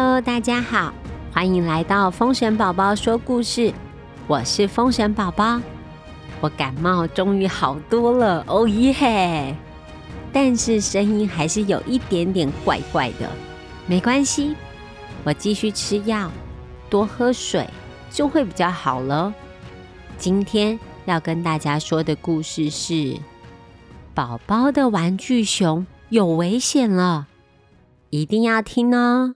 Hello，大家好，欢迎来到风神宝宝说故事。我是风神宝宝，我感冒终于好多了，哦耶！但是声音还是有一点点怪怪的，没关系，我继续吃药，多喝水就会比较好了。今天要跟大家说的故事是：宝宝的玩具熊有危险了，一定要听哦。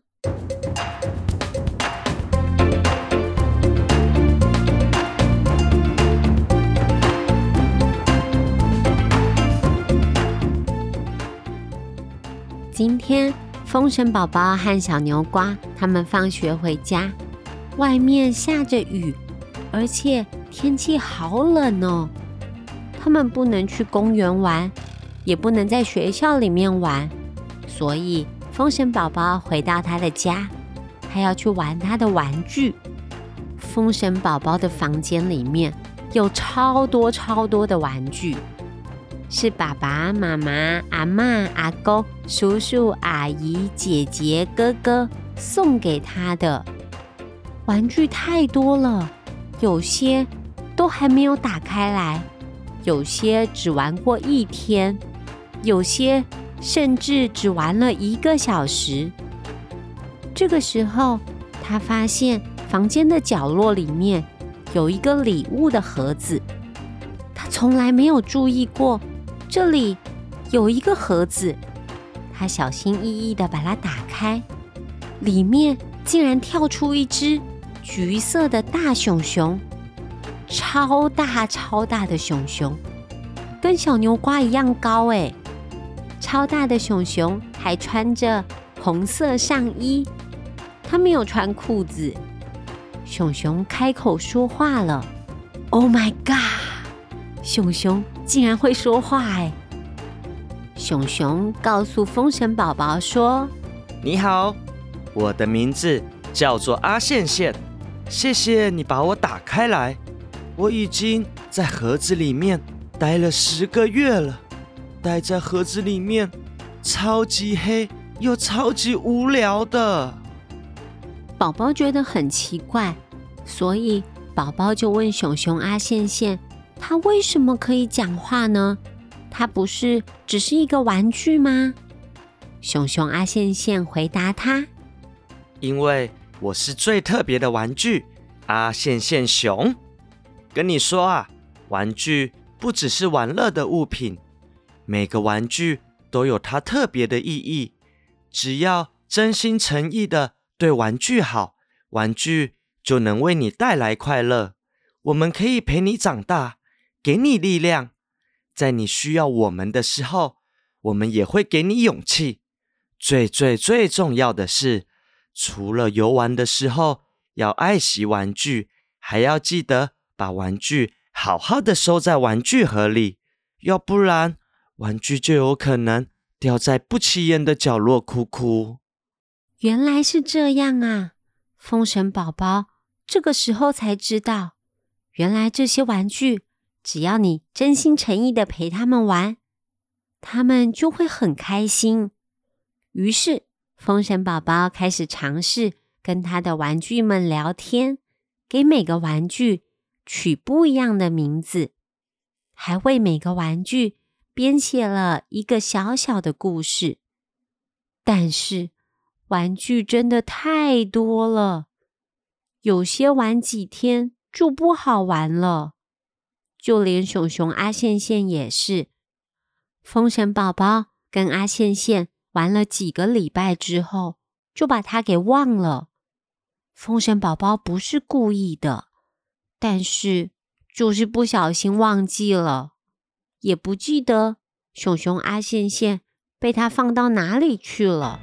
今天，风神宝宝和小牛瓜他们放学回家，外面下着雨，而且天气好冷哦。他们不能去公园玩，也不能在学校里面玩，所以风神宝宝回到他的家，他要去玩他的玩具。风神宝宝的房间里面有超多超多的玩具。是爸爸妈妈、阿妈、阿公、叔叔、阿姨、姐姐、哥哥送给他的玩具太多了，有些都还没有打开来，有些只玩过一天，有些甚至只玩了一个小时。这个时候，他发现房间的角落里面有一个礼物的盒子，他从来没有注意过。这里有一个盒子，他小心翼翼的把它打开，里面竟然跳出一只橘色的大熊熊，超大超大的熊熊，跟小牛瓜一样高哎！超大的熊熊还穿着红色上衣，他没有穿裤子。熊熊开口说话了：“Oh my god！” 熊熊。竟然会说话哎！熊熊告诉风神宝宝说：“你好，我的名字叫做阿线线，谢谢你把我打开来。我已经在盒子里面待了十个月了，待在盒子里面超级黑又超级无聊的。”宝宝觉得很奇怪，所以宝宝就问熊熊阿线线。他为什么可以讲话呢？他不是只是一个玩具吗？熊熊阿线线回答他：“因为我是最特别的玩具，阿线线熊。跟你说啊，玩具不只是玩乐的物品，每个玩具都有它特别的意义。只要真心诚意的对玩具好，玩具就能为你带来快乐。我们可以陪你长大。”给你力量，在你需要我们的时候，我们也会给你勇气。最最最重要的是，除了游玩的时候要爱惜玩具，还要记得把玩具好好的收在玩具盒里，要不然玩具就有可能掉在不起眼的角落哭哭。原来是这样啊！风神宝宝这个时候才知道，原来这些玩具。只要你真心诚意的陪他们玩，他们就会很开心。于是，风神宝宝开始尝试跟他的玩具们聊天，给每个玩具取不一样的名字，还为每个玩具编写了一个小小的故事。但是，玩具真的太多了，有些玩几天就不好玩了。就连熊熊阿线线也是，风神宝宝跟阿线线玩了几个礼拜之后，就把它给忘了。风神宝宝不是故意的，但是就是不小心忘记了，也不记得熊熊阿线线被他放到哪里去了。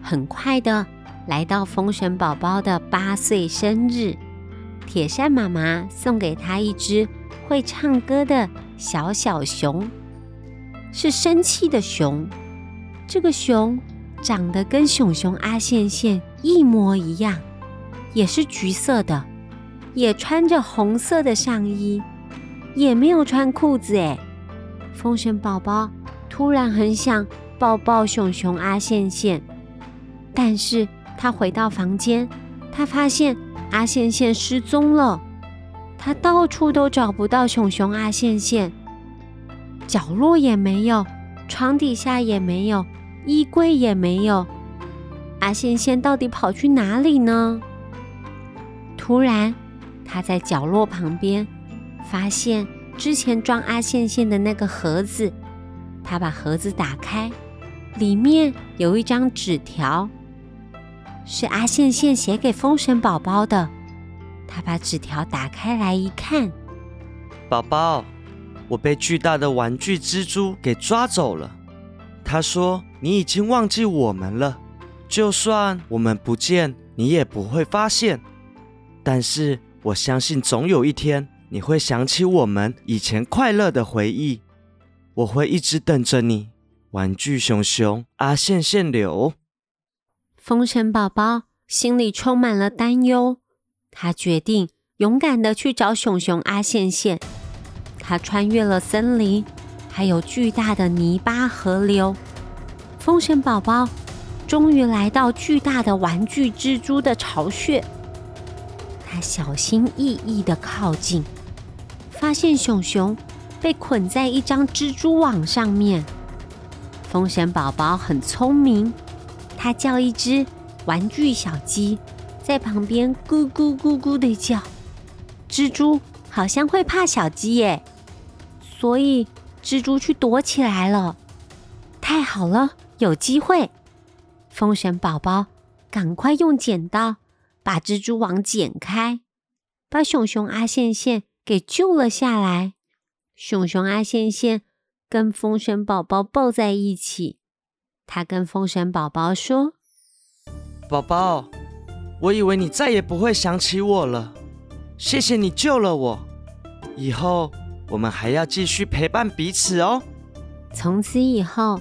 很快的来到风神宝宝的八岁生日。铁扇妈妈送给他一只会唱歌的小小熊，是生气的熊。这个熊长得跟熊熊阿线线一模一样，也是橘色的，也穿着红色的上衣，也没有穿裤子。哎，风神宝宝突然很想抱抱熊熊阿线线，但是他回到房间，他发现阿线线失踪了。他到处都找不到熊熊阿线线，角落也没有，床底下也没有，衣柜也没有。阿线线到底跑去哪里呢？突然，他在角落旁边发现之前装阿线线的那个盒子。他把盒子打开，里面有一张纸条，是阿线线写给风神宝宝的。他把纸条打开来一看，宝宝，我被巨大的玩具蜘蛛给抓走了。他说：“你已经忘记我们了，就算我们不见，你也不会发现。但是我相信，总有一天你会想起我们以前快乐的回忆。我会一直等着你，玩具熊熊阿线线流。”风神宝宝心里充满了担忧。他决定勇敢的去找熊熊阿线线。他穿越了森林，还有巨大的泥巴河流。风神宝宝终于来到巨大的玩具蜘蛛的巢穴。他小心翼翼的靠近，发现熊熊被捆在一张蜘蛛网上面。风神宝宝很聪明，他叫一只玩具小鸡。在旁边咕咕咕咕的叫，蜘蛛好像会怕小鸡耶，所以蜘蛛去躲起来了。太好了，有机会！风神宝宝赶快用剪刀把蜘蛛网剪开，把熊熊阿线线给救了下来。熊熊阿线线跟风神宝宝抱在一起，他跟风神宝宝说：“宝宝。”我以为你再也不会想起我了，谢谢你救了我。以后我们还要继续陪伴彼此哦。从此以后，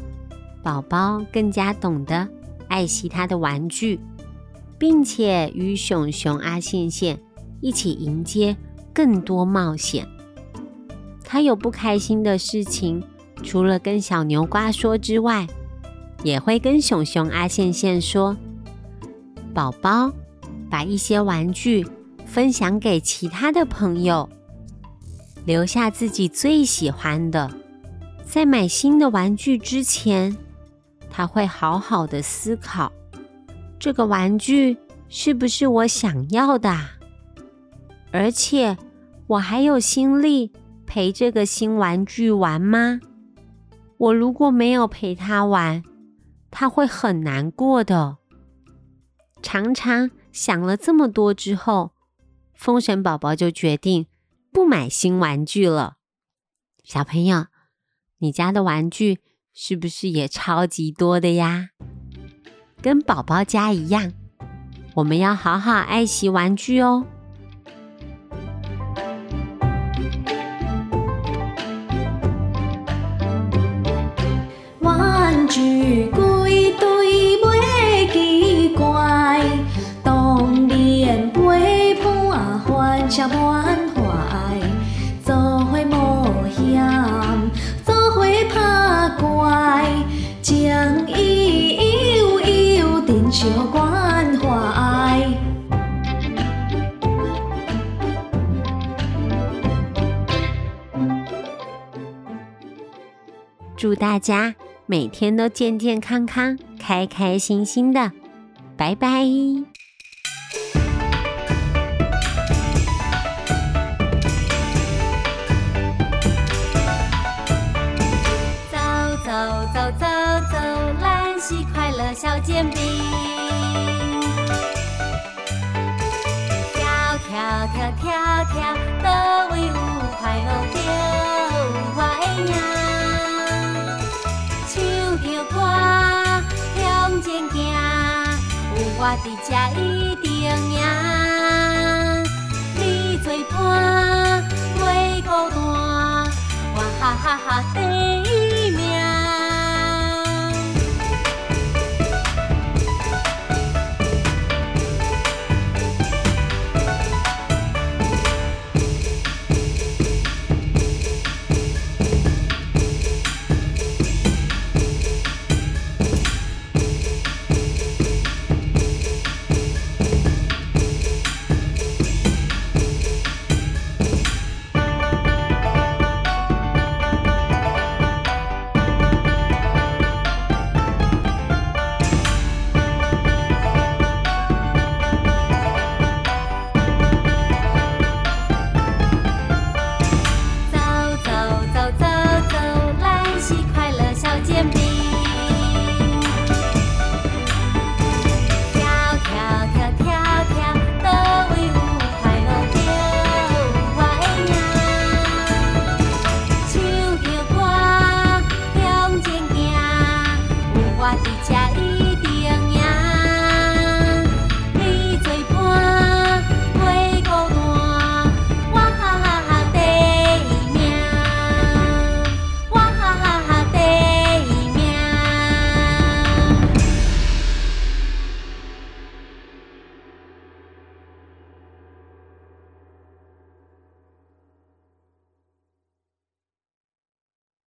宝宝更加懂得爱惜他的玩具，并且与熊熊阿线线一起迎接更多冒险。他有不开心的事情，除了跟小牛瓜说之外，也会跟熊熊阿线线说：“宝宝。”把一些玩具分享给其他的朋友，留下自己最喜欢的。在买新的玩具之前，他会好好的思考：这个玩具是不是我想要的？而且，我还有心力陪这个新玩具玩吗？我如果没有陪他玩，他会很难过的。常常。想了这么多之后，风神宝宝就决定不买新玩具了。小朋友，你家的玩具是不是也超级多的呀？跟宝宝家一样，我们要好好爱惜玩具哦。玩具归堆袂奇怪。相满怀，做伙冒险，做伙打怪，将伊悠悠珍惜关怀。祝大家每天都健健康康、开开心心的，拜拜。走走走走走，兰溪快乐小煎饼，跳跳跳跳跳，都为有快乐着我的命。我伫这一定赢。你做伴，袂孤单，我哈哈哈第一